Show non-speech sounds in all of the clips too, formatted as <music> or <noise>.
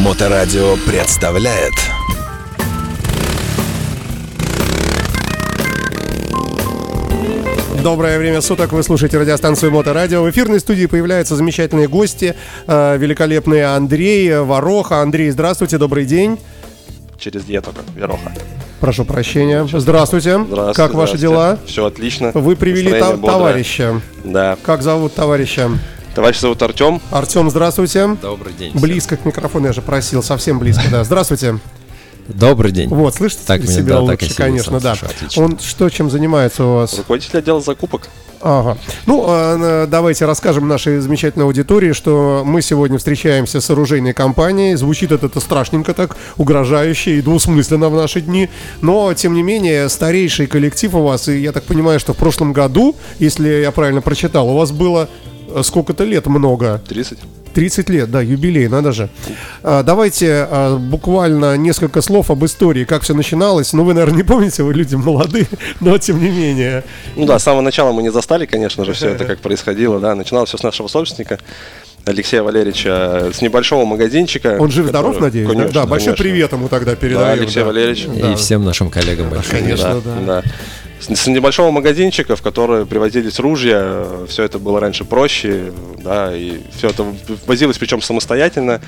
Моторадио представляет Доброе время суток, вы слушаете радиостанцию Моторадио. В эфирной студии появляются замечательные гости, э, великолепные Андрей Вороха. Андрей, здравствуйте, добрый день. Через Е только, Вероха. Прошу прощения. Здравствуйте. Здравствуйте. Как ваши дела? Все отлично. Вы привели та- товарища. Да. Как зовут товарища? Товарищ зовут Артем. Артем, здравствуйте. Добрый день. Близко к микрофону, я же просил, совсем близко, да. Здравствуйте. Добрый день. Вот, слышите Так меня, себя да, так лучше, сидит, конечно, да. слышу. Он что, чем занимается у вас? Руководитель отдела закупок. Ага. Ну, а, давайте расскажем нашей замечательной аудитории, что мы сегодня встречаемся с оружейной компанией. Звучит это, это страшненько так, угрожающе и двусмысленно в наши дни. Но, тем не менее, старейший коллектив у вас, и я так понимаю, что в прошлом году, если я правильно прочитал, у вас было сколько-то лет много. 30. 30 лет, да, юбилей, надо же. А, давайте а, буквально несколько слов об истории, как все начиналось. Ну, вы, наверное, не помните, вы люди молодые, <laughs> но тем не менее. Ну да, с самого начала мы не застали, конечно же, все это как происходило. Да, начиналось все с нашего собственника. Алексея Валерьевича с небольшого магазинчика. Он жив-здоров, который- надеюсь, да? Конечно, Да, большой конечно. привет ему тогда Да, передаем. Алексей Валерьевич. Да. И всем нашим коллегам большое. Конечно, да. да. С, с небольшого магазинчика, в который привозились ружья, все это было раньше проще, да, и все это возилось причем самостоятельно.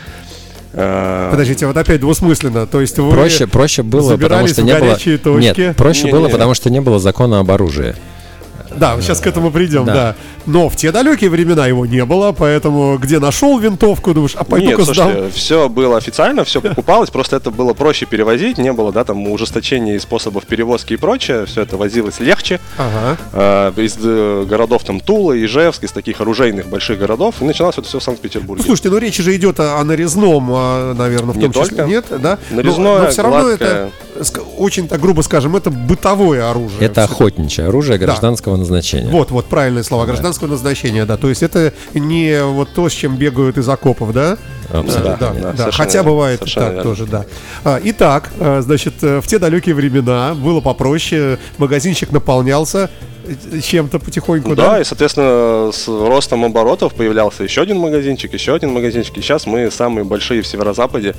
Э, Подождите, вот опять двусмысленно. То есть вы Проще, проще было, потому что не было. точки. Нет, проще Не, было, не. потому что не было закона об оружии. Да, сейчас к этому придем, да. Да. Но в те далекие времена его не было, поэтому где нашел винтовку, думаешь, а Нет, пойду-ка сдам. все было официально, все покупалось, просто это было проще перевозить, не было, да, там ужесточений способов перевозки и прочее, все это возилось легче. Ага. Э, из э, городов там Тула, Ижевск, из таких оружейных больших городов, и начиналось это все в Санкт-Петербурге. Ну, слушайте, ну речь же идет о, о нарезном, а, наверное, в Не том числе. только. Нет, да? Но- Нарезное, но, все равно гладкое. это, очень так грубо скажем, это бытовое оружие. Это охотничье оружие гражданского назначения. Вот, вот, правильные слова, гражданского назначения, да. То есть это не вот то, с чем бегают из окопов, да? Абсолютно. Да, да, да, да. Хотя верно, бывает так верно. тоже, да. А, итак, а, значит, э, в те далекие времена было попроще, магазинчик наполнялся э, чем-то потихоньку, да? Да, и, соответственно, с ростом оборотов появлялся еще один магазинчик, еще один магазинчик. И сейчас мы самые большие в Северо-Западе,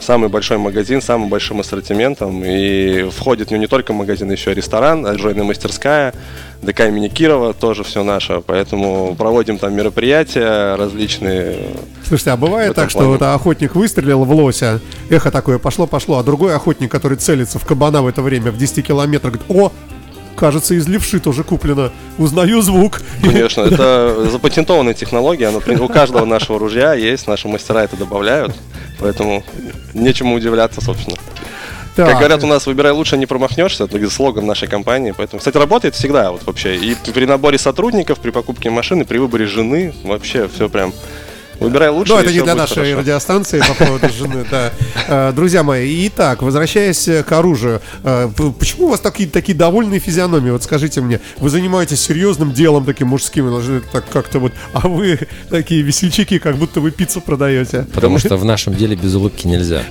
самый большой магазин, самым большим ассортиментом. И входит в него не только магазин, еще и ресторан, оружейная мастерская, ДК имени Кирова, тоже все наше. Поэтому проводим там мероприятия различные. Слушайте, а бывает так, что плане. вот охотник выстрелил в лося, эхо такое пошло-пошло, а другой охотник, который целится в кабана в это время в 10 километрах, говорит, о, кажется, из левши тоже куплено, узнаю звук. Конечно, это запатентованная технология, она, у каждого нашего ружья есть, наши мастера это добавляют. Поэтому нечему удивляться, собственно. Так, Как говорят, у нас выбирай лучше, не промахнешься, это слоган нашей компании. Поэтому, кстати, работает всегда вот вообще. И при наборе сотрудников, при покупке машины, при выборе жены, вообще все прям. Выбирай лучше. Ну, и это не для нашей хорошо. радиостанции по поводу жены, да. <laughs> Э, Друзья мои, итак, возвращаясь э, к оружию, э, почему у вас такие, такие довольные физиономии? Вот скажите мне, вы занимаетесь серьезным делом таким мужским, должны так как-то вот, а вы такие весельчаки, как будто вы пиццу продаете. Потому что в нашем деле без улыбки нельзя.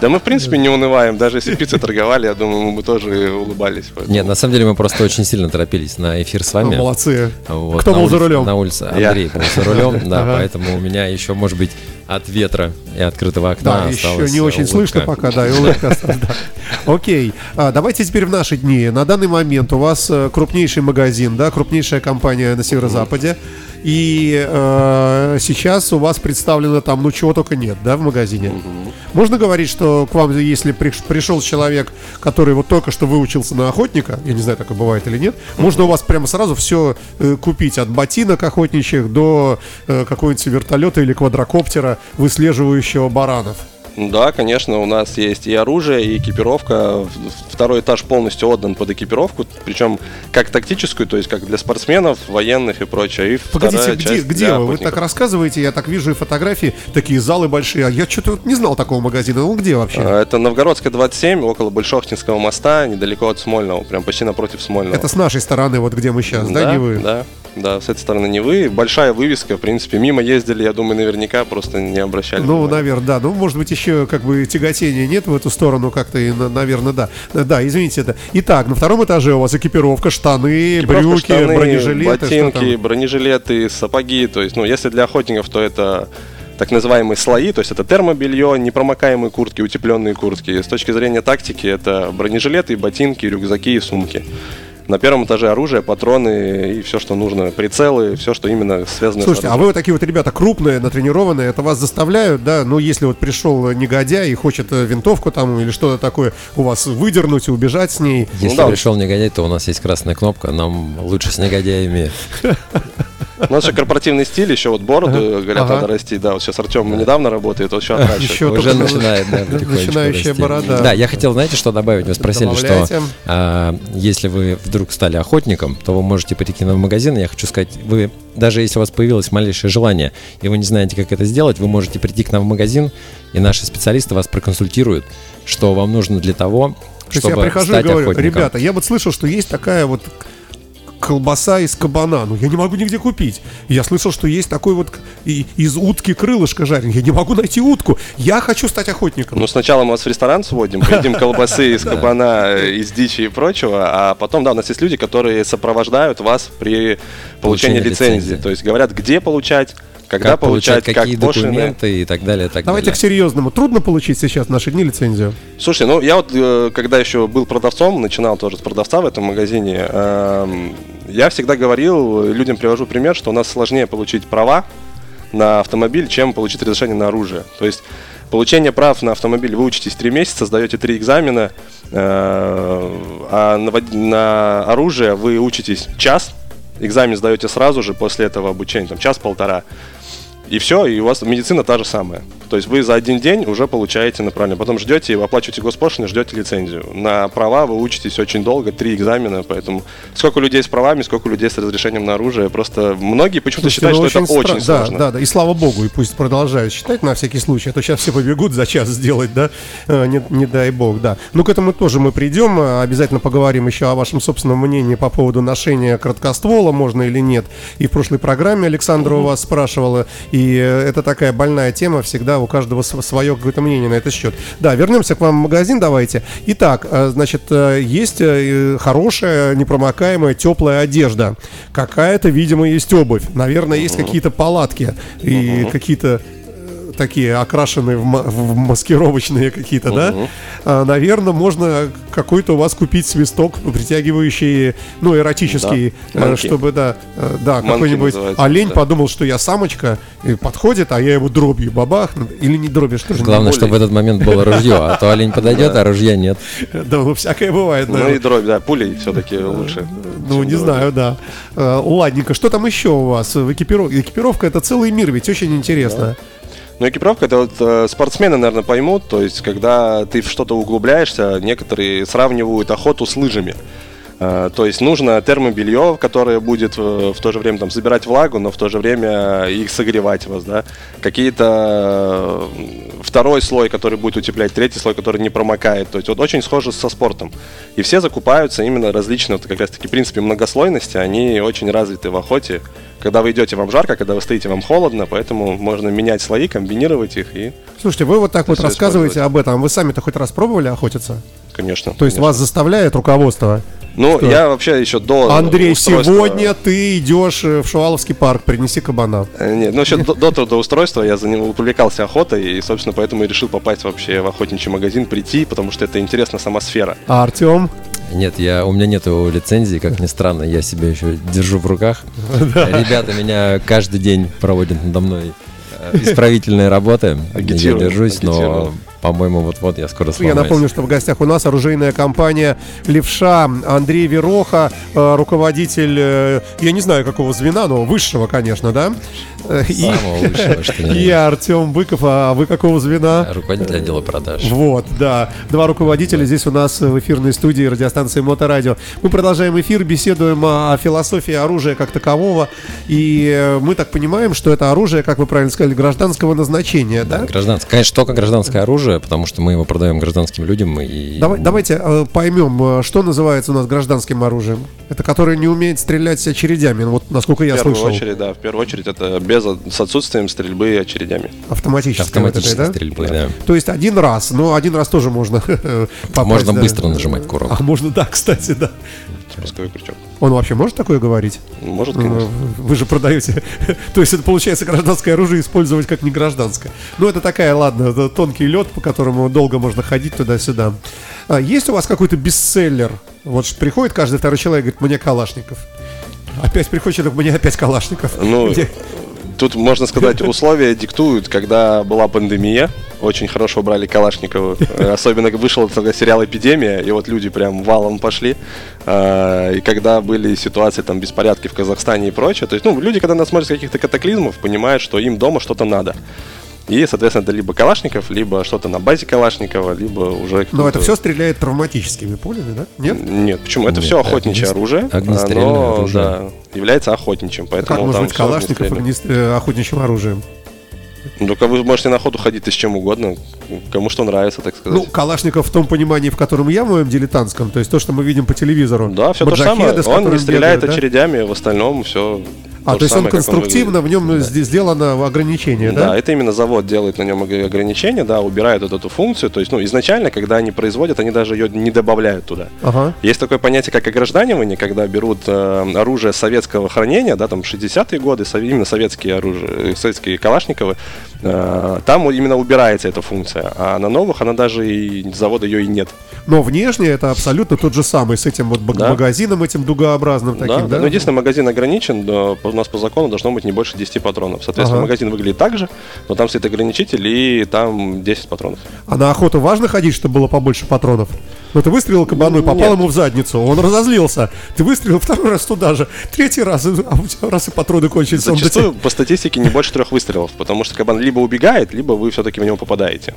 Да мы, в принципе, не унываем. Даже если пиццей торговали, я думаю, мы бы тоже улыбались. Поэтому- Нет, на самом деле мы просто очень сильно торопились на эфир с Ну, вами. молодцы. Вот, Кто был за улице- рулем? На улице Я. Андрей был за рулем, <laughs> да, Ага. поэтому у меня еще, может быть, от ветра и открытого окна Да, еще не очень улыбка. слышно пока, да, и улыбка осталась, да. <laughs> Окей, А, давайте теперь в наши дни. На данный момент у вас э, крупнейший магазин, да, крупнейшая компания на северо-западе. И э, сейчас у вас представлено там, ну чего только нет, да, в магазине. Можно говорить, что к вам, если приш- пришел человек, который вот только что выучился на охотника, я не знаю, так и бывает или нет, можно у вас прямо сразу все купить от ботинок охотничьих до э, какого-нибудь вертолета или квадрокоптера, выслеживающего баранов. Да, конечно, у нас есть и оружие, и экипировка. Второй этаж полностью отдан под экипировку, причем как тактическую, то есть как для спортсменов, военных и прочее. И Погодите, где, где вы? Вы так рассказываете, я так вижу и фотографии, такие залы большие, а я что-то не знал такого магазина. Он где вообще? А, Это Новгородская 27, около Большохтинского моста, недалеко от Смольного, прям почти напротив Смольного. Это с нашей стороны, вот где мы сейчас, да, да, не вы? Да, да, с этой стороны Невы. Большая вывеска, в принципе, мимо ездили, я думаю, наверняка просто не обращали Ну, внимания. наверное, да. Ну, может быть, еще как бы тяготения нет в эту сторону как-то, и, наверное, да. Да, извините это. Итак, на втором этаже у вас экипировка, штаны, Экипировка, брюки, штаны, бронежилеты. ботинки, бронежилеты, сапоги. То есть, ну, если для охотников, то это так называемые слои, то есть это термобелье, непромокаемые куртки, утепленные куртки. С точки зрения тактики это бронежилеты, ботинки, рюкзаки и сумки. На первом этаже оружие, патроны и все, что нужно, прицелы, все, что именно связано Слушайте, с а оружием. вы вот такие вот ребята крупные, натренированные, это вас заставляют, да? Ну, если вот пришел негодяй и хочет э, винтовку там или что-то такое у вас выдернуть и убежать с ней. Если да. пришел негодяй, то у нас есть красная кнопка, нам лучше с негодяями. <laughs> У нас же корпоративный стиль, еще вот бороду, говорят, Ага. надо расти. Да, вот сейчас Артем недавно работает, вот сейчас отращивает. Еще Уже начинает, да, начинающая борода. Да, я хотел, знаете, что добавить? Вы спросили, что а, если вы вдруг стали охотником, то вы можете прийти в магазин. и Я хочу сказать, вы даже если у вас появилось малейшее желание, и вы не знаете, как это сделать, вы можете прийти к нам в магазин, и наши специалисты вас проконсультируют, что вам нужно для того, То есть чтобы я прихожу и стать говорю, охотником. ребята, я вот слышал, что есть такая вот колбаса из кабана, ну я не могу нигде купить. Я слышал, что есть такой вот и- из утки крылышко жареное, я не могу найти утку. Я хочу стать охотником. Ну, сначала мы вас в ресторан сводим, поедим <laughs> колбасы из кабана, э, из дичи и прочего, а потом, да, у нас есть люди, которые сопровождают вас при получении лицензии. То есть говорят, где получать, когда как получать, получать, какие как пошлины. документы и так далее, и так Давайте к далее. серьезному. Трудно получить сейчас в наши дни лицензию. Слушай, ну я вот, э, когда еще был продавцом, начинал тоже с продавца в этом магазине, эм, я всегда говорил, людям привожу пример, что у нас сложнее получить права на автомобиль, чем получить разрешение на оружие. То есть получение прав на автомобиль вы учитесь 3 месяца, сдаете 3 экзамена, э, а на оружие вы учитесь час, экзамен сдаете сразу же после этого обучения, там час-полтора. И все, и у вас медицина та же самая. То есть вы за один день уже получаете направление. Потом ждете, оплачиваете госпошлины, ждете лицензию. На права вы учитесь очень долго, три экзамена, поэтому сколько людей с правами, сколько людей с разрешением на оружие. Просто многие почему-то считают, ну, что это стра- очень да, сложно. Да, да, и слава богу, и пусть продолжают считать на всякий случай, а то сейчас все побегут за час сделать, да, Э, не, не дай бог, да. Ну, к этому тоже мы придем, э, обязательно поговорим еще о вашем собственном мнении по поводу ношения краткоствола, можно или нет. И в прошлой программе Александра у вас спрашивала, и э, это такая больная тема, всегда у каждого св- свое какое-то мнение на этот счет. Да, вернемся к вам в магазин, давайте. Итак, э, значит, э, есть хорошая, непромокаемая, теплая одежда. Какая-то, видимо, есть обувь. Наверное, есть какие-то палатки и какие-то такие окрашенные в, в маскировочные какие-то, да? А, наверное, можно какой-то у вас купить свисток, притягивающий, ну, эротический, Да, э, манки. чтобы, да, э, да, Манки какой-нибудь олень да. подумал, что я самочка, и подходит, а я его дробью бабах, или не дробью, что же? не Главное, чтобы в этот момент было ружье, а то олень подойдет, а ружья нет. Да, ну всякое бывает. Ну да. и дробь, да, пулей все-таки лучше. Ну, не знаю, да. Э, Ладненько, что там еще у вас в экипировке? Экипировка это целый мир, ведь очень интересно. Ну, экипировка это вот э, спортсмены, наверное, поймут. То есть, когда ты в что-то углубляешься, некоторые сравнивают охоту с лыжами. Э, то есть нужно термобелье, которое будет э, в то же время там собирать влагу, но в то же время их согревать вас, да. Какие-то э, второй слой, который будет утеплять, третий слой, который не промокает. То есть вот очень схоже со спортом. И все закупаются именно различные, вот как раз таки, в принципе, многослойности, они очень развиты в охоте. Когда вы идете, вам жарко, когда вы стоите, вам холодно, поэтому можно менять слои, комбинировать их и, Слушайте, вы вот так вот рассказываете об этом. Вы сами-то хоть раз пробовали охотиться? конечно. То есть конечно. вас заставляет руководство? Ну, что? я вообще еще до Андрей, устройства- сегодня ты идешь э, в Шуваловский парк, принеси кабана. Э, Нет, ну еще до, до трудоустройства я за ним увлекался охотой, и, собственно, поэтому и решил попасть вообще в охотничий магазин, прийти, потому что это интересна сама сфера. А Артем? Нет, я, у меня нет лицензии, как ни странно, я себя еще держу в руках. <laughs> Ребята меня каждый день проводят надо мной э, исправительные работы. Я держусь, но. По-моему, вот-вот я скоро Я сломаюсь. напомню, что в гостях у нас оружейная компания «Левша», Андрей Вероха, э, руководитель, э, я не знаю какого звена, но высшего, конечно, да? Э, И, Самого высшего, что <laughs> и. Артем Быков, а вы какого звена? Руководитель отдела продаж. Вот, да. Два руководителя здесь у нас в эфирной студии радиостанции Моторадио. Мы продолжаем эфир, беседуем о философии оружия как такового. И э, мы так понимаем, что это оружие, как вы правильно сказали, гражданского назначения, да? Гражданское, конечно, только гражданское оружие, потому что мы его продаем гражданским людям и Давай, давайте э, поймем, э, что называется у нас гражданским оружием. Это которое не умеет стрелять очередями, ну, вот насколько я в первую слышал. очередь, да, в первую очередь это без, с отсутствием стрельбы и очередями. Автоматически. вот Автоматической этой, да? стрельбы, да. То есть один раз, но один раз тоже можно <laughs> попасть, Можно да. быстро нажимать курок. А можно, да, кстати, да. Спусковой крючок. Он вообще может такое говорить? Может, Ну, конечно. Вы же продаете. <laughs> То есть это получается гражданское оружие использовать как не гражданское. Ну, это такая, ладно, это тонкий лед, по которому долго можно ходить туда-сюда. А есть у вас какой-то бестселлер? Вот приходит каждый второй человек и говорит, мне Калашников. Опять приходит человек, мне опять Калашников. Ну, Где- Тут, можно сказать, условия диктуют, когда была пандемия, очень хорошо брали Калашникова. Э, Особенно вышел тогда сериал «Эпидемия», и вот люди прям валом пошли. А, И когда были ситуации, там, беспорядки в Казахстане и прочее, то есть, ну, люди, когда нас смотрят с каких-то катаклизмов, понимают, что им дома что-то надо. И, соответственно, это либо Калашников, либо что-то на базе Калашникова, либо уже... Но это все стреляет травматическими пулями, да? Нет? Нет, почему? Это Нет, все это охотничье огнес- оружие. огнестрельное оно, оружие. да, является охотничьим, Как поэтому может там быть Калашников огнестрельное. огнес- э, охотничьим оружием? Ну, только вы можете на охоту ходить и с чем угодно, кому что нравится, так сказать. Ну, Калашников в том понимании, в котором я в моем дилетантском, то есть то, что мы видим по телевизору. да, все то же самое. Он не стреляет бегают, да? очередями, в остальном все. А, то, есть он конструктивно, в нем сде- сделано ограничение, Да, да? это именно завод делает на нем ог- ограничения, да, убирает вот эту функцию. То есть, ну, изначально, когда они производят, они даже ее не добавляют туда. Ага. Есть такое понятие, как огражданивание, когда берут э, оружие советского хранения, да, там 60-е годы, именно советские оружия, э, советские калашниковы, э, там именно убирается эта функция, а на новых она даже и завода ее и нет. Но внешне это абсолютно тот же самый, с этим вот Да. магазином этим дугообразным Да, таким, да? Но единственное, магазин ограничен, да, нас по закону должно быть не больше 10 патронов. Соответственно, Ага. магазин выглядит так же, но там стоит ограничитель и там 10 патронов. А на охоту важно ходить, чтобы было побольше патронов? Ну, ты выстрелил кабану и попал Нет. ему в задницу, он разозлился. Ты выстрелил второй раз туда же, третий раз, а у тебя раз и патроны кончились. Зачастую по статистике не больше трех выстрелов, потому что кабан либо убегает, либо вы все-таки в него попадаете.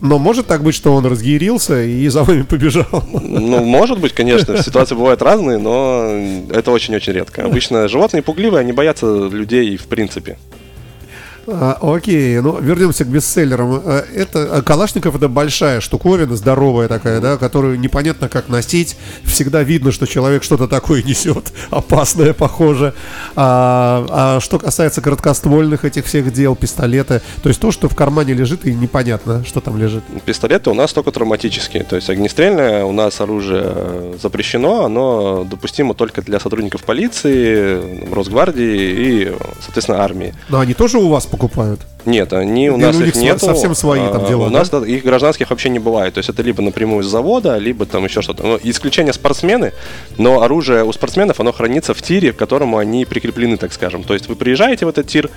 Но может так быть, что он разъярился и за вами побежал? Ну, может быть, конечно, ситуации бывают разные, но это очень-очень редко. Обычно животные пугливые, они боятся людей в принципе. А, окей, ну вернемся к бестселлерам. А, Это а, Калашников это большая штуковина, здоровая такая, да, которую непонятно как носить. Всегда видно, что человек что-то такое несет, <laughs> опасное, похоже. А, а что касается короткоствольных этих всех дел, пистолеты, то есть то, что в кармане лежит и непонятно, что там лежит. Пистолеты у нас только травматические, то есть огнестрельное у нас оружие э, запрещено, оно допустимо только для сотрудников полиции, Росгвардии и, соответственно, армии. Но они тоже у вас покупают? Нет, они у нас их нету. совсем свои там А, дела, У да? нас да, их гражданских вообще не бывает. То есть это либо напрямую с завода, либо там еще что-то. Ну, исключение спортсмены, но оружие у спортсменов, оно хранится в тире, к которому они прикреплены, так скажем. То есть вы приезжаете в этот тир,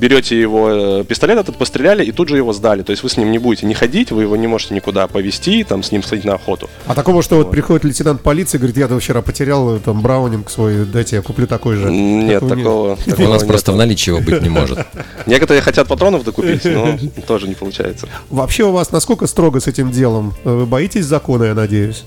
берете его э, пистолет этот, постреляли и тут же его сдали. То есть вы с ним не будете не ходить, вы его не можете никуда повезти, там с ним сходить на охоту. А такого, что вот приходит лейтенант полиции, говорит, я там вчера потерял э, там браунинг свой, дайте я куплю такой же. Нет, Такого <laughs> такого, У такого нас нет. просто в наличии его быть не может. <laughs> Некоторые хотят патронов докупить, но <laughs> тоже не получается. Вообще у вас насколько строго с этим делом? Э, Вы боитесь закона, я надеюсь?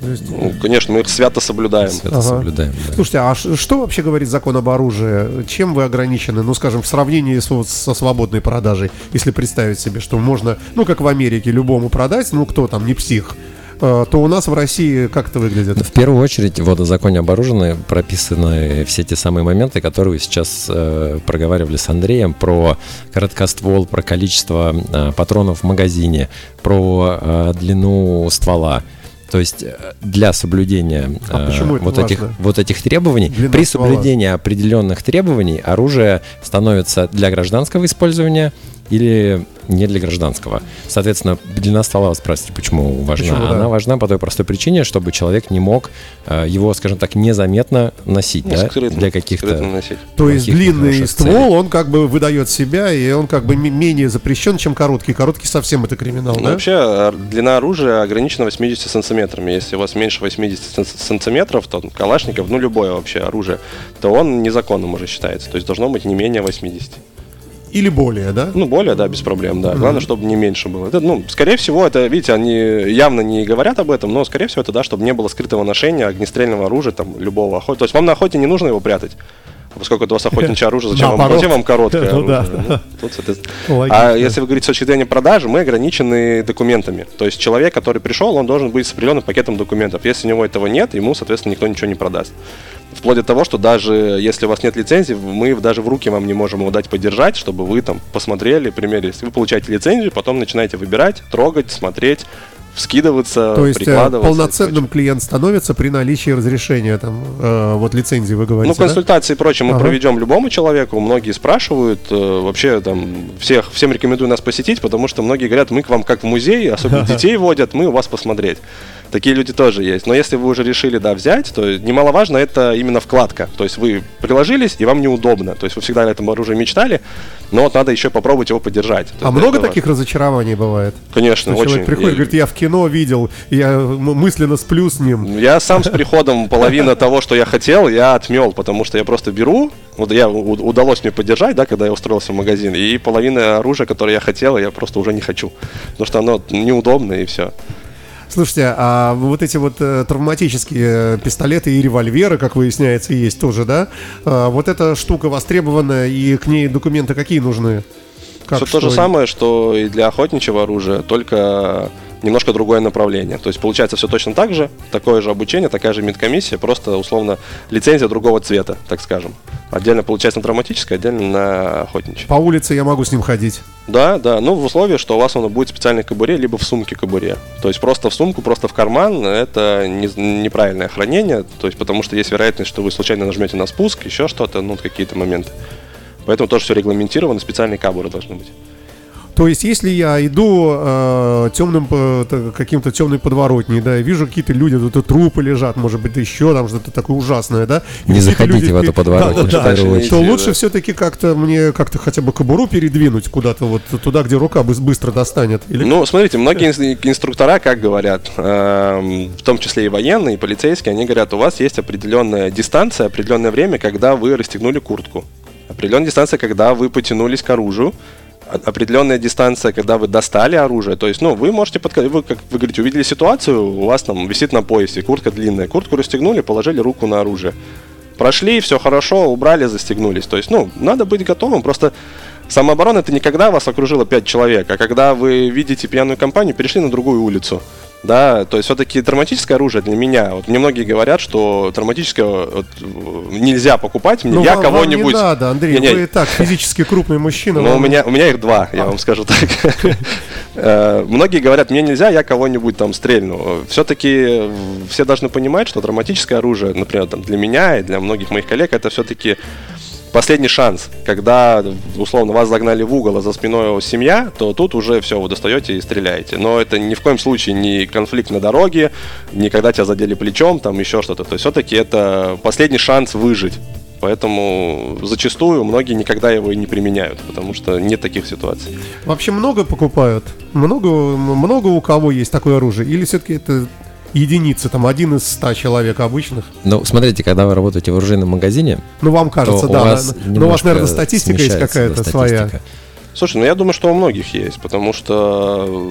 То есть- Ну, конечно, мы их свято соблюдаем. Это Ага. соблюдаем. да. Слушайте, а что вообще говорит закон об оружии? Чем вы ограничены, ну, скажем, в сравнении с- вот со свободной продажей, если представить себе, что можно, ну, как в Америке, любому продать, ну, кто там, не псих, э, то у нас в России как это выглядит? В первую очередь в водозаконе об оружии прописаны все те самые моменты, которые вы сейчас э, проговаривали с Андреем про короткоствол, про количество э, патронов в магазине, про э, длину ствола. То есть э, для соблюдения А э, вот, важно? этих, вот этих требований, Длина при ствола. соблюдении определенных требований оружие становится для гражданского использования или не для гражданского. Соответственно, длина ствола, вы спрашиваете, почему важна? Почему, да? Она важна по той простой причине, чтобы человек не мог э, его, скажем так, незаметно носить, Ну, да, скрытно, для каких-то... носить. То есть длинный ствол, целей. он как бы выдает себя, и он как бы м- менее запрещен, чем короткий. Короткий совсем это криминал, Ну, да? Вообще, ор- длина оружия ограничена 80 сантиметрами. Если у вас меньше 80 сан- сантиметров, то калашников, ну любое вообще оружие, то он незаконным уже считается. То есть должно быть не менее 80. Или более, да? Ну, более, да, без проблем, да. Главное, чтобы не меньше было. Это, ну, скорее всего, это, видите, они явно не говорят об этом, но, скорее всего, это, да, чтобы не было скрытого ношения огнестрельного оружия, там, любого охоты. То есть вам на охоте не нужно его прятать. А Поскольку это у вас охотничье оружие, зачем вам, Наоборот. зачем вам короткое <laughs> Ну да, оружие? да. Ну, тут. Логично. А если вы говорите с точки зрения продажи, мы ограничены документами. То есть человек, который пришел, он должен быть с определенным пакетом документов. Если у него этого нет, ему, соответственно, никто ничего не продаст. Вплоть до того, что даже если у вас нет лицензии, мы даже в руки вам не можем его дать подержать, чтобы вы там посмотрели, примерили. Если вы получаете лицензию, потом начинаете выбирать, трогать, смотреть, вскидываться, То есть э, прикладываться. полноценным клиент становится при наличии разрешения, там, э, вот лицензии вы Ну, говорите, да? консультации и прочее мы Ага. проведем любому человеку. Многие спрашивают, э, вообще там всех, всем рекомендую нас посетить, потому что многие говорят, мы к вам как в музей, особенно <laughs> детей водят, мы у вас посмотреть. Такие люди тоже есть. Но если вы уже решили, да, взять, то немаловажно это именно вкладка. То есть вы приложились, и вам неудобно. То есть вы всегда о этом оружии мечтали, но вот надо еще попробовать его подержать. То А много таких разочарований бывает? Конечно, Что очень. человек приходит и говорит, я в кино видел, я мысленно сплю с ним. Я сам с приходом половина <laughs> того, что я хотел, я отмел, потому что я просто беру, вот я удалось мне поддержать, да, когда я устроился в магазин, и половина оружия, которое я хотел, я просто уже не хочу, потому что оно неудобно и все. Слушайте, а вот эти вот э, травматические пистолеты и револьверы, как выясняется, есть тоже, да? А, вот эта штука востребована, и к ней документы какие нужны? Как, Все то же что? самое, что и для охотничьего оружия, только немножко другое направление. То есть получается все точно так же, такое же обучение, такая же медкомиссия, просто условно лицензия другого цвета, так скажем. Отдельно получается на травматическое, отдельно на охотничье. По улице я могу с ним ходить. Да, да, ну в условии, что у вас оно будет в специальной кобуре, либо в сумке кобуре. То есть просто в сумку, просто в карман, это не- неправильное хранение, то есть потому что есть вероятность, что вы случайно нажмете на спуск, еще что-то, ну какие-то моменты. Поэтому тоже все регламентировано, специальные кабуры должны быть. То есть, если я иду э, темным т- каким-то темной подворотней, да, и вижу какие-то люди, тут трупы лежат, может быть, еще там что-то такое ужасное, да. и Не заходите в эту подворотню, Да, да, да. То Да. лучше все-таки как-то мне как-то хотя бы кобуру передвинуть куда-то вот туда, где рука быс- быстро достанет. Или Ну, смотрите, многие инс- инструктора, как говорят, эм, в том числе и военные, и полицейские, они говорят, у вас есть определенная дистанция, определенное время, когда вы расстегнули куртку. Определенная дистанция, когда вы потянулись к оружию. Определенная дистанция, когда вы достали оружие. То есть, ну, вы можете, подка- вы, как вы говорите, увидели ситуацию, у вас там висит на поясе, куртка длинная. Куртку расстегнули, положили руку на оружие. Прошли, все хорошо, убрали, застегнулись. То есть, ну, надо быть готовым. Просто самооборона это не когда вас окружило пять человек, а когда вы видите пьяную компанию, перешли на другую улицу. Да, то есть все-таки травматическое оружие для меня. Вот мне многие говорят, что травматическое вот, э, нельзя покупать. Мне, Ну, я вам- вам кого-нибудь. не надо, Андрей, Не-не, вы и так физически крупный мужчина. но у вам- меня, у меня их два, я вам скажу так. <laughs> Э, Многие говорят, мне нельзя, я кого-нибудь там стрельну. Все-таки все должны понимать, что травматическое оружие, например, там, для меня и для многих моих коллег, это все-таки последний шанс. Когда, условно, вас загнали в угол, а за спиной семья, то тут уже все, вы достаете и стреляете. Но это ни в коем случае не конфликт на дороге, не когда тебя задели плечом, там еще что-то. То есть все-таки это последний шанс выжить. Поэтому зачастую многие никогда его и не применяют, потому что нет таких ситуаций. Вообще много покупают? Много, много у кого есть такое оружие? Или все-таки это единицы, там один из ста человек обычных? Ну, смотрите, когда вы работаете в оружейном магазине, Ну, вам кажется, у да. вас да. Но у вас, наверное, статистика есть какая-то своя. Слушай, ну я думаю, что у многих есть, потому что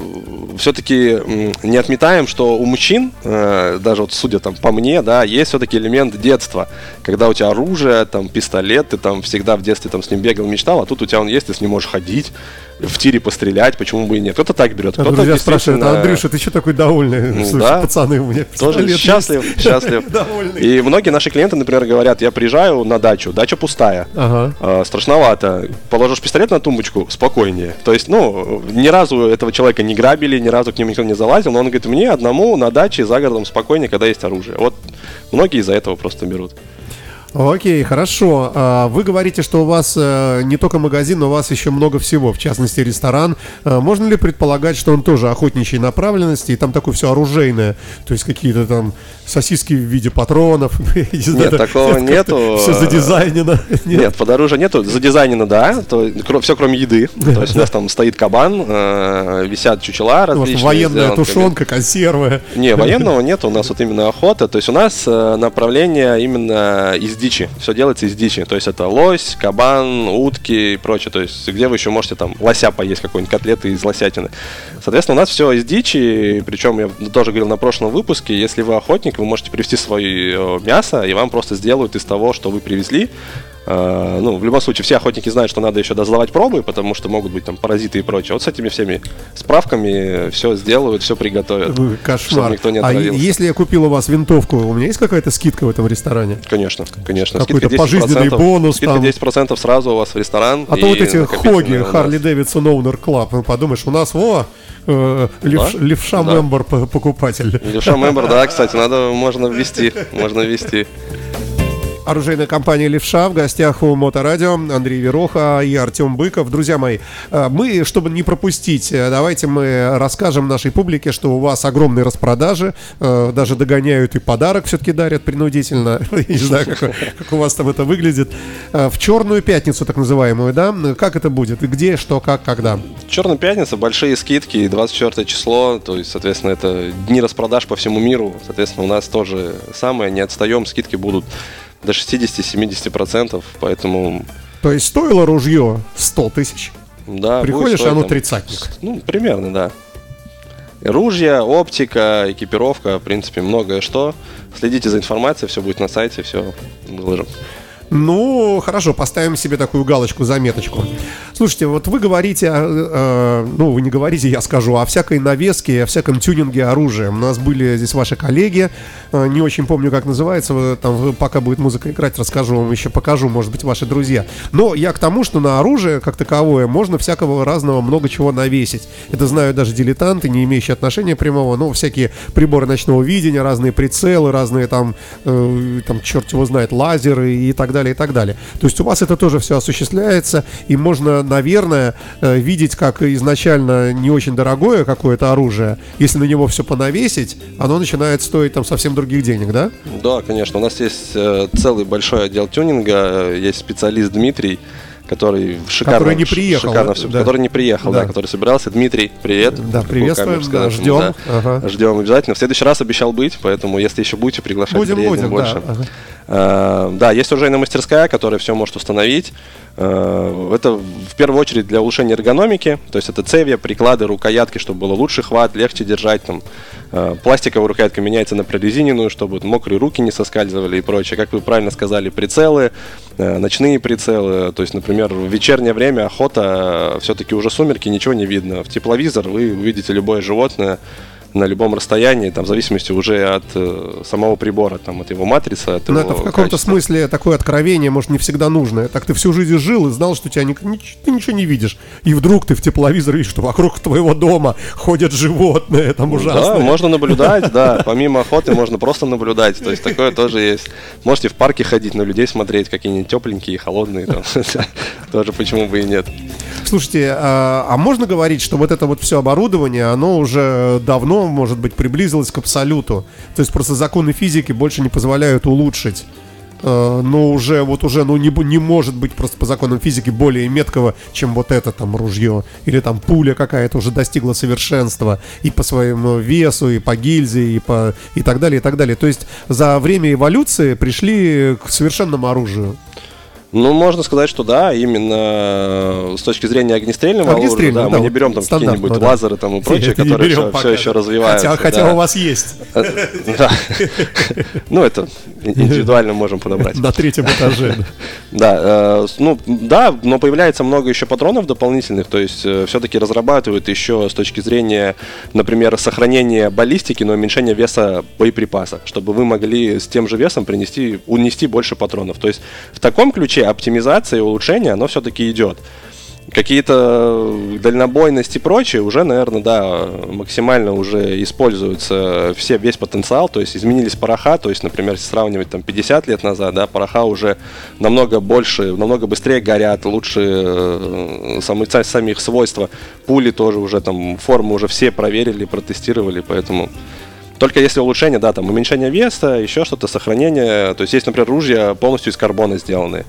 все-таки не отметаем, что у мужчин, э, даже вот судя там по мне, да, есть все-таки элемент детства, когда у тебя оружие, там пистолет, ты там всегда в детстве там с ним бегал, мечтал, а тут у тебя он есть, ты с ним можешь ходить, в тире пострелять, почему бы и нет. Кто-то так берет, кто-то друзья спрашивают, а, действительно Андрюша, ты что такой довольный? Ну, Слушай, да. пацаны, у меня тоже пистолет есть. счастлив, <laughs> счастлив. Довольный. И многие наши клиенты, например, говорят, я приезжаю на дачу, дача пустая, Ага. А, страшновато. Положишь пистолет на тумбочку, спокойнее. То есть, ну, ни разу этого человека не грабили, ни разу к нему никто не залазил, но он говорит, мне одному на даче за городом спокойнее, когда есть оружие. Вот многие из-за этого просто берут. Окей, хорошо. А, Вы говорите, что у вас э, не только магазин, но у вас еще много всего, в частности ресторан. А, Можно ли предполагать, что он тоже охотничьей направленности, и там такое все оружейное, то есть какие-то там сосиски в виде патронов? <laughs> Нет, такого нету. Все задизайнено. <laughs> Нет, под оружие нету. Задизайнено, да. Все кроме еды. То есть у нас там стоит кабан, э, висят чучела различные. военная тушенка, консервы. Не, <laughs> военного нет, у нас вот именно охота. То есть у нас э, направление именно из дичи. Все делается из дичи. То есть это лось, кабан, утки и прочее. То есть где вы еще можете там лося поесть какой-нибудь, котлеты из лосятины. Соответственно, у нас все из дичи. Причем я тоже говорил на прошлом выпуске, если вы охотник, вы можете привезти свое мясо, и вам просто сделают из того, что вы привезли, Э, ну, в любом случае, все охотники знают, что надо еще дозавать пробы, потому что могут быть там паразиты и прочее. Вот с этими всеми справками все сделают, все приготовят. Кошмар. никто не а если я купил у вас винтовку, у меня есть какая-то скидка в этом ресторане? Конечно, конечно. Какой-то Скидка 10%, пожизненный бонус Скидка там. 10% сразу у вас в ресторан. А то вот эти HOG и. Harley Davidson Owner Club, ну подумаешь, у нас, во, э, левш- Да? левша Да. member покупатель. Левша Member, да, кстати, надо, можно ввести, <laughs> можно ввести. Оружейная компания «Левша» в гостях у Моторадио Андрей Вероха и Артем Быков. Друзья мои, э, мы, чтобы не пропустить, э, давайте мы расскажем нашей публике, что у вас огромные распродажи, э, даже догоняют и подарок все-таки дарят принудительно. <laughs> Не знаю, как, у вас там это выглядит. В черную пятницу, так называемую, да? Как это будет? Где, что, как, когда? Черная пятница, большие скидки, 24 число, то есть, соответственно, это дни распродаж по всему миру. Соответственно, у нас тоже самое, не отстаем, скидки будут до 60-70%, поэтому, То есть стоило ружье 100 тысяч, да, приходишь, стоить оно там, тридцатник. Ну, примерно, да. Ружья, оптика, экипировка, в принципе, многое что. Следите за информацией, все будет на сайте, все выложим. Ну, хорошо, поставим себе такую галочку, заметочку. Слушайте, вот вы говорите, э, ну, вы не говорите, я скажу, о всякой навеске, о всяком тюнинге оружия. У нас были здесь ваши коллеги, э, не очень помню, как называется, там, пока будет музыка играть, расскажу вам еще, покажу, может быть, ваши друзья. Но я к тому, что на оружие, как таковое, можно всякого разного много чего навесить. Это знают даже дилетанты, не имеющие отношения прямого, но всякие приборы ночного видения, разные прицелы, разные там, э, там, черт его знает, лазеры и так далее, и так далее. То есть у вас это тоже все осуществляется, и можно, наверное, э, видеть, как изначально не очень дорогое какое-то оружие, если на него все понавесить, оно начинает стоить там совсем других денег, да? Да, конечно. У нас есть э, целый большой отдел тюнинга. э, Есть специалист Дмитрий, который шикарно, Который не приехал, шикарно всё- Да. который не приехал, да. Да. который собирался. Дмитрий, привет. Да, приветствуем, да, ждем. да. Ага. Ждем обязательно. В следующий раз обещал быть, поэтому если еще будете приглашать, Будем, будем, больше. да. ага. Э, Да, есть оружейная мастерская, которая все может установить. Э, Это в первую очередь для улучшения эргономики, то есть это цевья, приклады, рукоятки, чтобы было лучше хват, легче держать. Там, э, пластиковая рукоятка меняется на прорезиненную, чтобы мокрые руки не соскальзывали и прочее. Как вы правильно сказали, прицелы, э, ночные прицелы. То есть, например, в вечернее время охота, все-таки уже сумерки, ничего не видно. В тепловизор вы увидите любое животное, на любом расстоянии, там, в зависимости уже от э, самого прибора, там, от его матрицы, от Но его Ну, это в каком-то смысле такое откровение, может, не всегда нужное. Так ты всю жизнь жил и знал, что тебя ни- ни- ты ничего не видишь. И вдруг ты в тепловизор видишь, что вокруг твоего дома ходят животные, там ужасно. Да, можно наблюдать, да. <laughs> Помимо охоты можно просто наблюдать. То есть такое тоже есть. Можете в парке ходить, на людей смотреть, какие-нибудь тепленькие, холодные. Там. <laughs> Тоже почему бы и нет. Слушайте, а, а можно говорить, что вот это вот все оборудование, оно уже давно, может быть, приблизилось к абсолюту? То есть просто законы физики больше не позволяют улучшить. Э, Но уже, вот уже, ну не, не может быть просто по законам физики более меткого, чем вот это там ружье. Или там пуля какая-то уже достигла совершенства и по своему весу, и по гильзе, и, по, и так далее, и так далее. То есть за время эволюции пришли к совершенному оружию. Ну, можно сказать, что да, именно с точки зрения огнестрельного оружия, Огнестрельного, да, да, мы не берем там какие-нибудь да. лазеры там и <laughs> прочее, Это не которые все, пока, еще развиваются. Хотя, хотя да. у вас есть Э, <laughs> Да. Ну, это индивидуально можем подобрать. на третьем этаже. да. <laughs> Э, ну да, но появляется много еще патронов дополнительных, то есть все-таки разрабатывают еще с точки зрения, например, сохранения баллистики, но уменьшения веса боеприпаса, чтобы вы могли с тем же весом принести, унести больше патронов. То есть в таком ключе оптимизация и улучшение, оно все-таки идет. Какие-то дальнобойность и прочее уже, наверное, да, максимально уже используются все, весь потенциал, то есть изменились пороха, то есть, например, если сравнивать там 50 лет назад, да, пороха уже намного больше, намного быстрее горят, лучше э, самы, ца- сами их свойства, пули тоже уже там, формы уже все проверили, протестировали, поэтому... Только если улучшение, да, там уменьшение веса, еще что-то, сохранение. То есть есть, например, ружья полностью из карбона сделаны.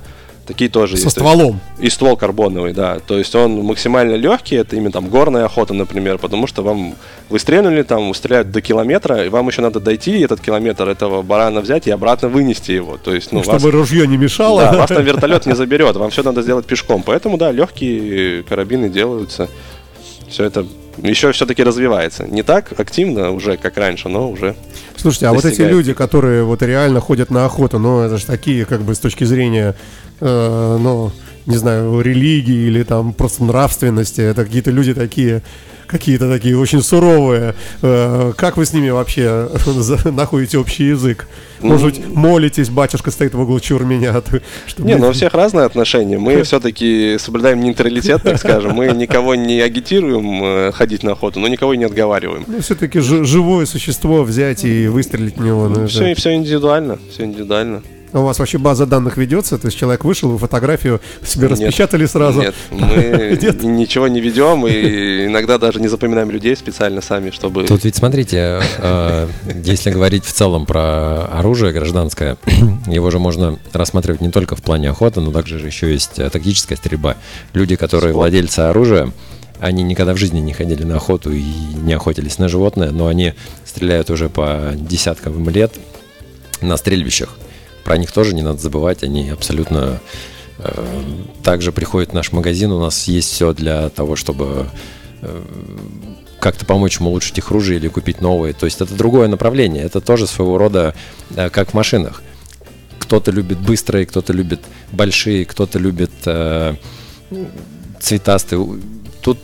Такие тоже Со есть. Есть- стволом. и ствол карбоновый, да. То есть он максимально легкий, это именно там горная охота, например, потому что вам вы стрельнули, там стреляют до километра, и вам еще надо дойти этот километр этого барана взять и обратно вынести его. То есть, ну, вас, Чтобы ружье не мешало. да, вас там вертолет не заберет, вам все надо сделать пешком. Поэтому, да, легкие карабины делаются. Все это еще все-таки развивается. Не так активно уже, как раньше, но уже Слушайте, а вот эти достигает. люди, которые вот реально ходят на охоту, ну, это же такие, как бы, с точки зрения, э, ну, не знаю, религии или там просто нравственности, это какие-то люди такие, какие-то такие очень суровые. Э, как вы с ними вообще за- находите общий язык? Может быть, молитесь, батюшка стоит в углу, чур меня, <laughs> чтобы- Не, ну у всех разные отношения. Мы все-таки соблюдаем нейтралитет, так скажем. Мы никого не агитируем э, ходить на охоту, но никого и не отговариваем. Ну, все-таки живое существо взять и выстрелить в него. ну, Все, все индивидуально, все индивидуально. А У вас вообще база данных ведется? То есть человек вышел, вы фотографию себе Нет. распечатали сразу? Нет, <laughs> мы Нет? ничего не ведем и иногда даже не запоминаем людей специально сами, чтобы... Тут ведь смотрите, э, если говорить в целом про оружие гражданское, <clears throat> его же можно рассматривать не только в плане охоты, но также же еще есть э, тактическая стрельба. Люди, которые Спорт. владельцы оружия, они никогда в жизни не ходили на охоту и не охотились на животное, но они стреляют уже по десяткам лет на стрельбищах. Про них тоже не надо забывать, они абсолютно э, также приходят в наш магазин, у нас есть все для того, чтобы э, как-то помочь им улучшить их ружье или купить новые. То есть это другое направление, это тоже своего рода э, как в машинах. Кто-то любит быстрые, кто-то любит большие, кто-то любит э, цветастые. Тут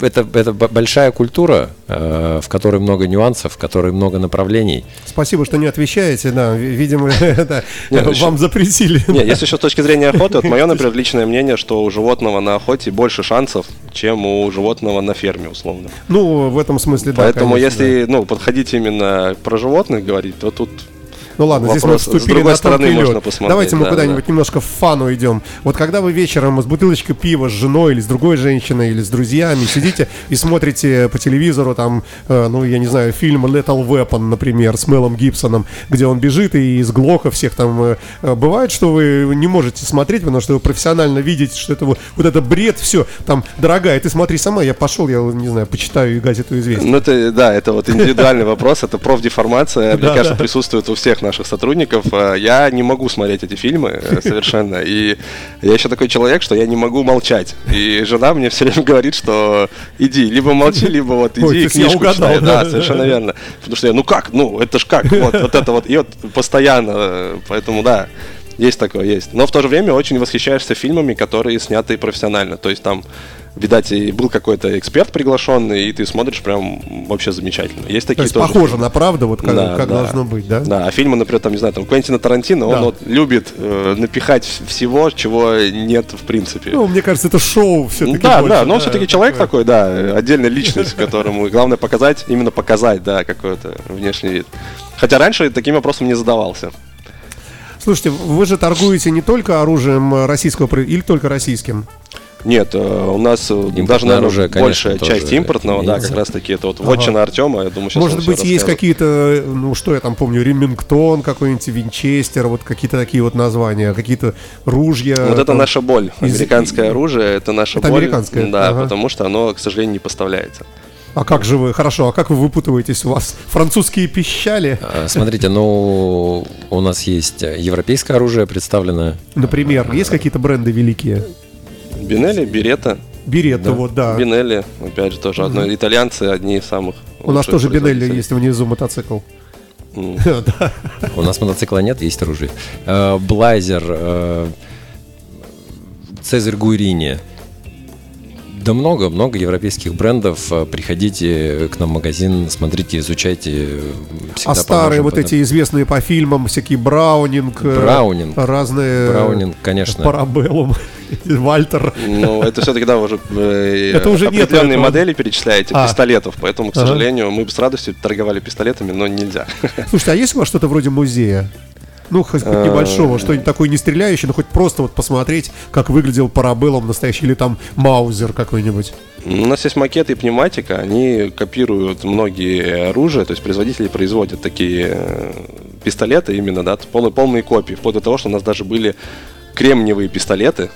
это, это большая культура, э, в которой много нюансов, в которой много направлений. Спасибо, что не отвечаете, да. ви- Видимо, <laughs> это Нет, ну вам запретили. <laughs> Не, если еще с точки зрения охоты, вот мое, <laughs> например, личное мнение, что у животного на охоте больше шансов, чем у животного на ферме, условно. Ну, в этом смысле, да. Поэтому если, ну, подходить именно про животных говорить, то тут Ну ладно, здесь мы Вопрос вступили на тонкий лед. Давайте мы да, куда-нибудь да. немножко в фану идем. Вот когда вы вечером с бутылочкой пива с женой или с другой женщиной или с друзьями сидите и смотрите по телевизору там, э, ну я не знаю, фильм Lethal Weapon, например, с Мелом Гибсоном, где он бежит и из Глока всех там э, э, бывает, что вы не можете смотреть, потому что вы профессионально видите, что это вот, вот это бред, все, там, дорогая, ты смотри сама, я пошел, я не знаю, почитаю газету «Известия». Ну, это, да, это вот индивидуальный вопрос, это профдеформация, мне кажется, присутствует у всех наших сотрудников. Э, Я не могу смотреть эти фильмы э, <laughs> совершенно, и я еще такой человек, что я не могу молчать. И жена мне все время говорит, что иди, либо молчи, либо вот Ой, иди я книжку угадал, читай. да? Да, совершенно верно. Потому что я, ну как, ну это ж как, вот, вот это вот, и вот постоянно, э, поэтому да. Есть такое, есть. Но в то же время очень восхищаешься фильмами, которые сняты профессионально. То есть там, видать, и был какой-то эксперт приглашенный, и ты смотришь прям вообще замечательно. Есть То такие есть тоже похоже на правду, вот как, Да, как да. должно быть, да? Да, а фильмы, например, там, не знаю, там Квентина Тарантино, Да. он вот любит э, напихать вс- всего, чего нет в принципе. Ну, мне кажется, это шоу все-таки. да, да, но он все-таки человек такой, да, отдельная личность, которому главное показать, именно показать, да, какой-то внешний вид. Хотя раньше таким вопросом не задавался. Слушайте, вы же торгуете не только оружием э, российского или только российским? Нет, э, у нас э, Импортное даже, наверное, оружие, конечно, большая тоже часть импортного, да, имеется. как раз таки это вот вотчина Артема, я думаю, сейчас Может быть, есть какие-то, ну что я там помню, Ремингтон какой-нибудь, Винчестер, вот какие-то такие вот названия, какие-то ружья. Вот это там. наша боль. из- Американское оружие это наша Это боль. американское, Да, ага. потому что оно, к сожалению, не поставляется. А как же вы, хорошо, а как вы выпутываетесь? У вас французские пищали, А, Смотрите, ну, у нас есть европейское оружие представлено. например, есть какие-то бренды великие? Бинелли, Берета, Беретта, вот, да. Бинелли, опять же, тоже одно. Итальянцы одни из самых У нас тоже Бинелли есть внизу мотоцикл. <laughs> У нас мотоцикла нет, есть оружие. Э, Блайзер, э, Цезарь Гуирини. Да много, много европейских брендов. Э, Приходите к нам в магазин, смотрите, изучайте. Всегда А старые поможем вот потом. эти известные по фильмам, всякие Браунинг, э, Браунинг. разные... Браунинг, конечно. Парабеллум, <laughs> Вальтер. Ну, это все-таки, да, уже э, Это уже нет определенные этого. модели перечисляете, А. пистолетов, поэтому, к сожалению, мы бы с радостью торговали пистолетами, но нельзя. Слушайте, а есть у вас что-то вроде музея? Ну, хоть, Э, небольшого, что-нибудь такое не стреляющее, но хоть просто вот посмотреть, как выглядел парабеллум настоящий, или там маузер какой-нибудь. У нас есть макеты и пневматика, они копируют многие оружия, то есть производители производят такие э, пистолеты именно, да, полные, полные копии, вплоть до того, что у нас даже были кремниевые пистолеты,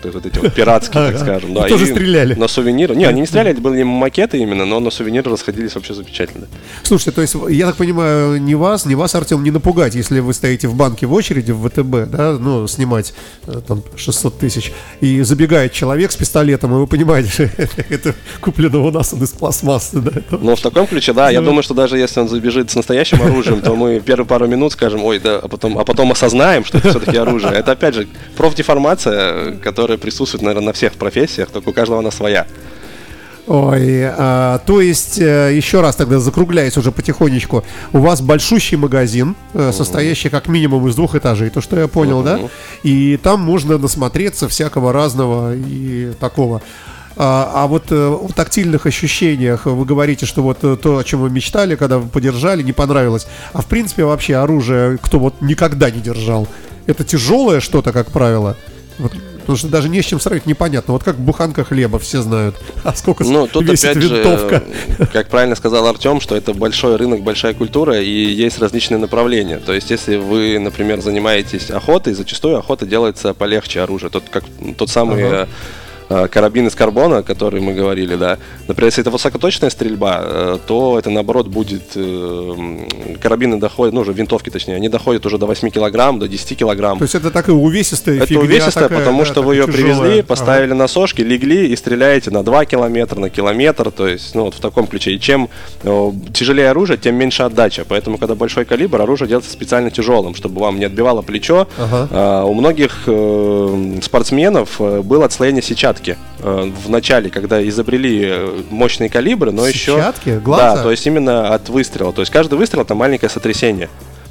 то есть вот эти вот пиратские, так скажем. Да, тоже стреляли. На сувениры. Не, они не стреляли, это были макеты именно, но на сувениры расходились вообще замечательно. Слушайте, то есть, я так понимаю, не вас, не вас, Артем, не напугать, если вы стоите в банке в очереди в ВТБ, да, ну, снимать э, там 600 тысяч, и забегает человек с пистолетом, и вы понимаете, <laughs> это куплено у нас он из пластмассы, да. Но в таком ключе, да, я думаю, что даже если он забежит с настоящим оружием, то мы <laughs> первые пару минут скажем, ой, да, а потом, а потом осознаем, что это все-таки оружие. Это, опять же, профдеформация, которая присутствует, наверное, на всех профессиях, только у каждого она своя. Ой, а, то есть, э, еще раз тогда закругляясь уже потихонечку, у вас большущий магазин, э, состоящий как минимум из двух этажей, то, что я понял, да? И там можно насмотреться всякого разного и такого. А, а вот э, о тактильных ощущениях вы говорите, что вот то, о чем вы мечтали, когда вы подержали, не понравилось. А в принципе вообще оружие, кто вот никогда не держал, это тяжелое что-то, как правило. Вот, потому что даже не с чем сравнить, непонятно. Вот как буханка хлеба, все знают. <laughs> А сколько Ну, тут весит опять винтовка? же, как правильно сказал Артем, что это большой рынок, большая культура, и есть различные направления. То есть, если вы, например, занимаетесь охотой, зачастую охота делается полегче оружия. Тот, как, тот самый Ага. Э, карабин из карбона, о котором мы говорили, да. Например, если это высокоточная стрельба, э, то это наоборот будет э, карабины доходят, ну уже винтовки точнее, они доходят уже до 8 килограмм, до 10 килограмм. То есть это такая увесистая Это фигня увесистая, такая, потому да, что вы ее тяжелая. привезли, Ага. поставили на сошки, легли и стреляете на 2 километра, на километр, то есть, ну, вот в таком ключе. И чем тяжелее оружие, тем меньше отдача. Поэтому, когда большой калибр, оружие делается специально тяжелым, чтобы вам не отбивало плечо. Ага. А, у многих э, спортсменов было отслоение сетчатки э, в начале, когда изобрели э, мощные калибры, но еще... Сетчатки? Глаза? Да, то есть именно от выстрела. То есть каждый выстрел это маленькое сотрясение.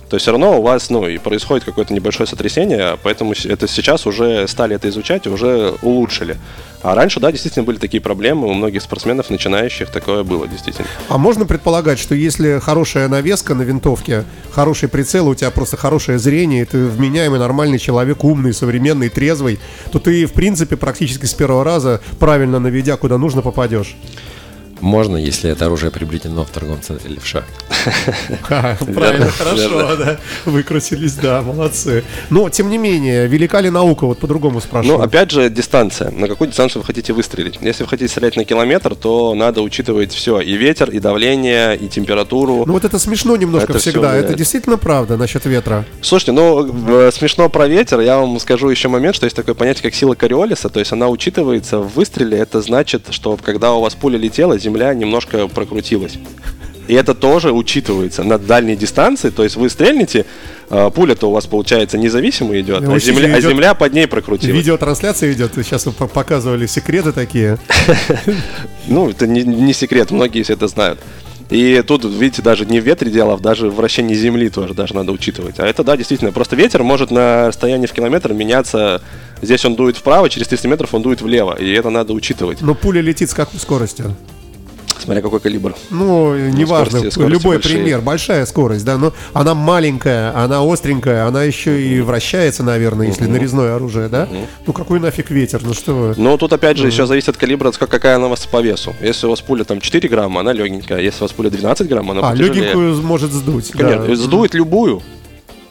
То все равно у вас, ну, и происходит какое-то небольшое сотрясение, поэтому это сейчас уже стали это изучать уже улучшили. А раньше, да, действительно были такие проблемы, у многих спортсменов начинающих такое было, действительно. А можно предполагать, что если хорошая навеска на винтовке, хороший прицел, у тебя просто хорошее зрение, ты вменяемый, нормальный человек, умный, современный, трезвый, то ты, в принципе, практически с первого раза, правильно наведя куда нужно, попадешь. Можно, если это оружие приобретено в торговом центре левша. <laughs> Правильно, хорошо, да. Выкрутились, да, молодцы. Но, тем не менее, велика ли наука, вот по-другому спрашиваю. Ну, опять же, дистанция. На какую дистанцию вы хотите выстрелить? Если вы хотите стрелять на километр, то надо учитывать все. И ветер, и давление, и температуру. Ну вот это смешно немножко всегда. Это действительно правда насчет ветра. Слушайте, ну, в- смешно про ветер, я вам скажу еще момент, что есть такое понятие, как сила Кориолиса, то есть она учитывается в выстреле, это значит, что когда у вас пуля летела, земля немножко прокрутилась. И это тоже учитывается на дальней дистанции, то есть вы стрельнете, а, пуля-то у вас, получается, независимо идет, Ну, а земля, а идет- земля под ней прокрутилась. Видеотрансляция идет. Сейчас вы по- показывали секреты такие. <laughs> Ну, это не, секрет, многие все это знают. И тут, видите, даже не в ветре дело, а даже в вращении Земли тоже даже надо учитывать. А это, да, действительно, просто ветер может на расстоянии в километр меняться. Здесь он дует вправо, через 300 метров он дует влево, и это надо учитывать. Но пуля летит с какой скоростью? Смотря какой калибр. Ну, неважно, скорости- скорости любой большие. пример, большая скорость, да, но она маленькая, она остренькая, она еще и вращается, наверное, если нарезное оружие, да? Ну какой нафиг ветер, ну что вы? Но тут, опять же, еще зависит от калибра, как- какая она у вас по весу. Если у вас пуля там 4 грамма, она легенькая. Если у вас пуля 12 грамм, она А, потяжелее. легенькую может сдуть. Конечно, да. сдует любую,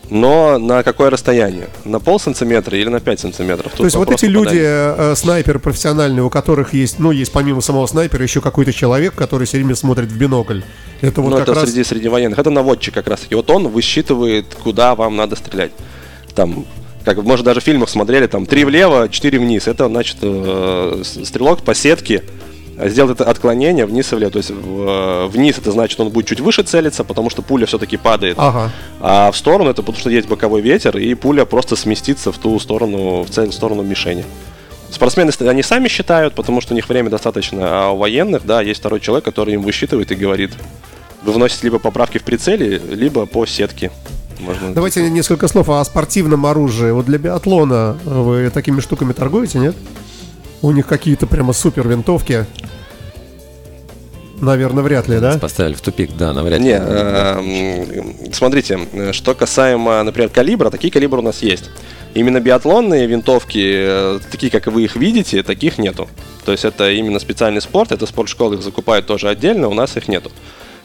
но на какое расстояние? На пол сантиметра или на 5 сантиметров? Тут То есть вот эти люди, попадания. э, снайперы профессиональные, у которых есть, ну, есть помимо самого снайпера еще какой-то человек, который все время смотрит в бинокль. Это вот ну, как это раз... среди, среди военных. Это наводчик как раз таки. Вот он высчитывает, куда вам надо стрелять. Там, как может даже в фильмах смотрели, там три влево, четыре вниз. Это значит э, стрелок по сетке сделает это отклонение вниз и влево. То есть в- э, вниз это значит, он будет чуть выше целиться, потому что пуля все-таки падает. Ага. А в сторону это потому что есть боковой ветер, и пуля просто сместится в ту сторону, в цель, в сторону мишени. Спортсмены, они сами считают, потому что у них время достаточно, а у военных, да, есть второй человек, который им высчитывает и говорит, вы вносите либо поправки в прицеле, либо по сетке. Можно Давайте несколько слов о спортивном оружии. Вот для биатлона вы такими штуками торгуете, нет? У них какие-то прямо супер винтовки. Наверное, вряд ли, да? Поставили в тупик, да, навряд ли. Не, эм, смотрите, э, что касаемо, например, калибра, такие калибры у нас есть. Именно биатлонные винтовки, э, такие, как вы их видите, таких нету. То есть это именно специальный спорт, это спортшколы их закупают тоже отдельно, у нас их нету.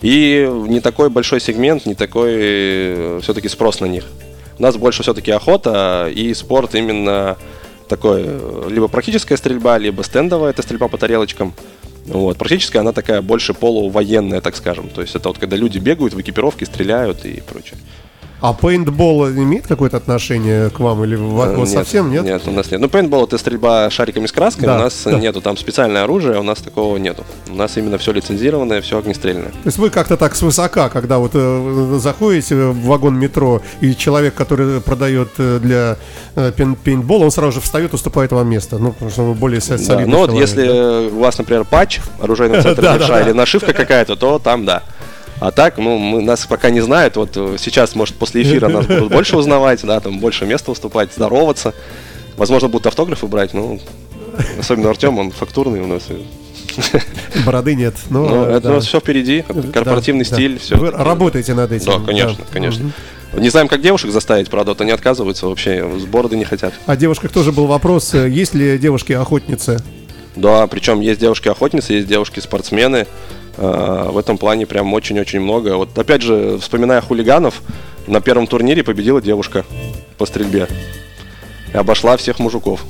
И не такой большой сегмент, не такой все-таки спрос на них. У нас больше все-таки охота и спорт именно такой, э, либо практическая стрельба, либо стендовая, это стрельба по тарелочкам. Вот. Практически она такая больше полувоенная, так скажем. То есть это вот когда люди бегают в экипировке, стреляют и прочее. А пейнтбол имеет какое-то отношение к вам или в- Э, вот совсем нет? Нет, у нас нет. Ну, пейнтбол это стрельба шариками с краской, Да, у нас да. нету там специальное оружие, у нас такого нету. У нас именно все лицензированное, все огнестрельное. То есть вы как-то так свысока, когда вот э, заходите в вагон метро, и человек, который продает э, для э, пейн- пейнтбола, он сразу же встает, уступает вам место. Ну, потому что вы более со- Да, солидный Ну вот человек, если да. у вас, например, патч, оружейный <laughs> центр Да, да, левша да. или нашивка какая-то, то там да. А так, ну, мы, нас пока не знают. Вот э, сейчас, может, после эфира нас будут <laughs> больше узнавать, да, там больше места уступать, здороваться. Возможно, будут автографы брать, ну, особенно Артем, он фактурный у нас. <laughs> Бороды нет. Но, Ну, э, это да. у нас все впереди, корпоративный Да, да. стиль, все. Вы работаете над этим. Да, конечно, да. конечно. Не знаем, как девушек заставить, правда, вот они отказываются вообще, с бороды не хотят. О девушках тоже был вопрос, э, есть ли девушки-охотницы? Да, причем есть девушки-охотницы, есть девушки-спортсмены. Э, В этом плане прям очень-очень много. Вот опять же, вспоминая хулиганов, на первом турнире победила девушка по стрельбе. И обошла всех мужиков.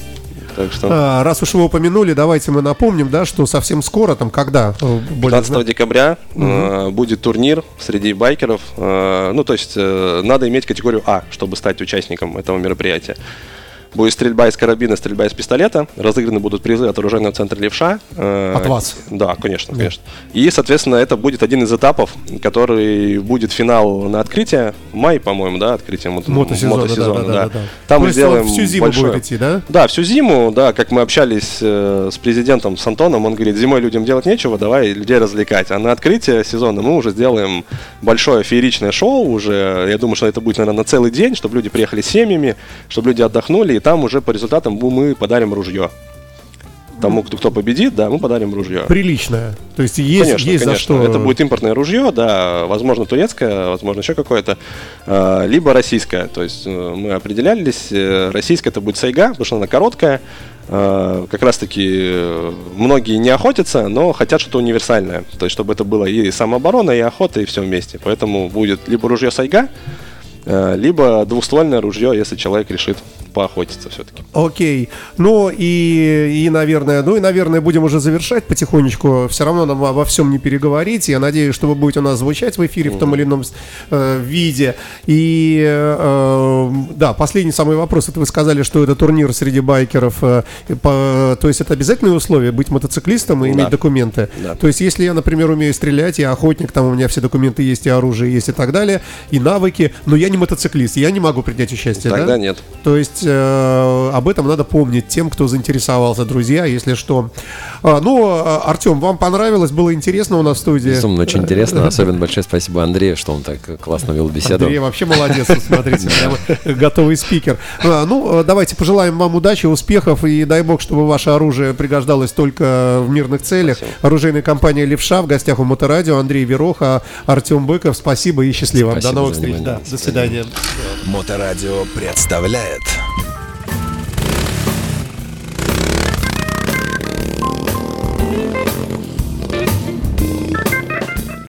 Так что А, раз уж вы упомянули, давайте мы напомним, да, что совсем скоро, там когда? э, более 15 зна- декабря э, будет турнир среди байкеров. Э, ну, то есть э, надо иметь категорию А, чтобы стать участником этого мероприятия. Будет стрельба из карабина, стрельба из пистолета. Разыграны будут призы от оружейного центра «Левша». Э, От вас? Да, конечно, конечно. И, соответственно, это будет один из этапов, который будет финал на открытие. Май, по-моему, да, открытие мото- Мотосезона, мотосезона, да, да, да, да. Там мы сделаем всю зиму большое- будет идти, да? да, всю зиму, да, как мы общались э, с президентом, с Антоном, он говорит, зимой людям делать нечего, давай людей развлекать. А на открытие сезона мы уже сделаем большое фееричное шоу уже, я думаю, что это будет, наверное, на целый день, чтобы люди приехали с семьями, чтобы люди отдохнули, и там уже по результатам мы подарим ружье. Тому, кто, кто победит, да, мы подарим ружье. Приличная. То есть есть, конечно, есть за конечно. что. Это будет импортное ружье, да, возможно, турецкое, возможно, еще какое-то, э, либо российское. То есть э, мы определялись, э, российское это будет сайга, потому что она короткая. Э, Как раз-таки э, многие не охотятся, но хотят что-то универсальное. То есть, чтобы это было и самооборона, и охота, и все вместе. Поэтому будет либо ружье сайга, либо двуствольное ружье, если человек решит поохотиться все-таки. Окей. Ну и, и, наверное, ну и, наверное, будем уже завершать потихонечку. Все равно нам обо всем не переговорить. Я надеюсь, что вы будете у нас звучать в эфире в том или ином э, виде. И э, да, последний самый вопрос. Это вы сказали, что это турнир среди байкеров. э, по- то есть это обязательное условие быть мотоциклистом и иметь Да. документы. Да. То есть если я, например, умею стрелять, я охотник, там у меня все документы есть, и оружие есть и так далее, и навыки, но я не мотоциклист, я не могу принять участие, Тогда да? нет. То есть э, об этом надо помнить тем, кто заинтересовался, друзья, если что. А, ну, а, Артем, вам понравилось, было интересно у нас в студии. Безумно очень интересно. Особенно большое спасибо Андрею, что он так классно вел беседу. Андрей вообще молодец, смотрите, прямо готовый спикер. А, Ну, э, давайте пожелаем вам удачи, успехов и дай бог, чтобы ваше оружие пригождалось только в мирных целях. Оружейная компания «Левша» в гостях у Моторадио, Андрей Вероха, Артем Быков. Спасибо и счастливо. Спасибо До новых встреч. Да, До до свидания. Моторадио представляет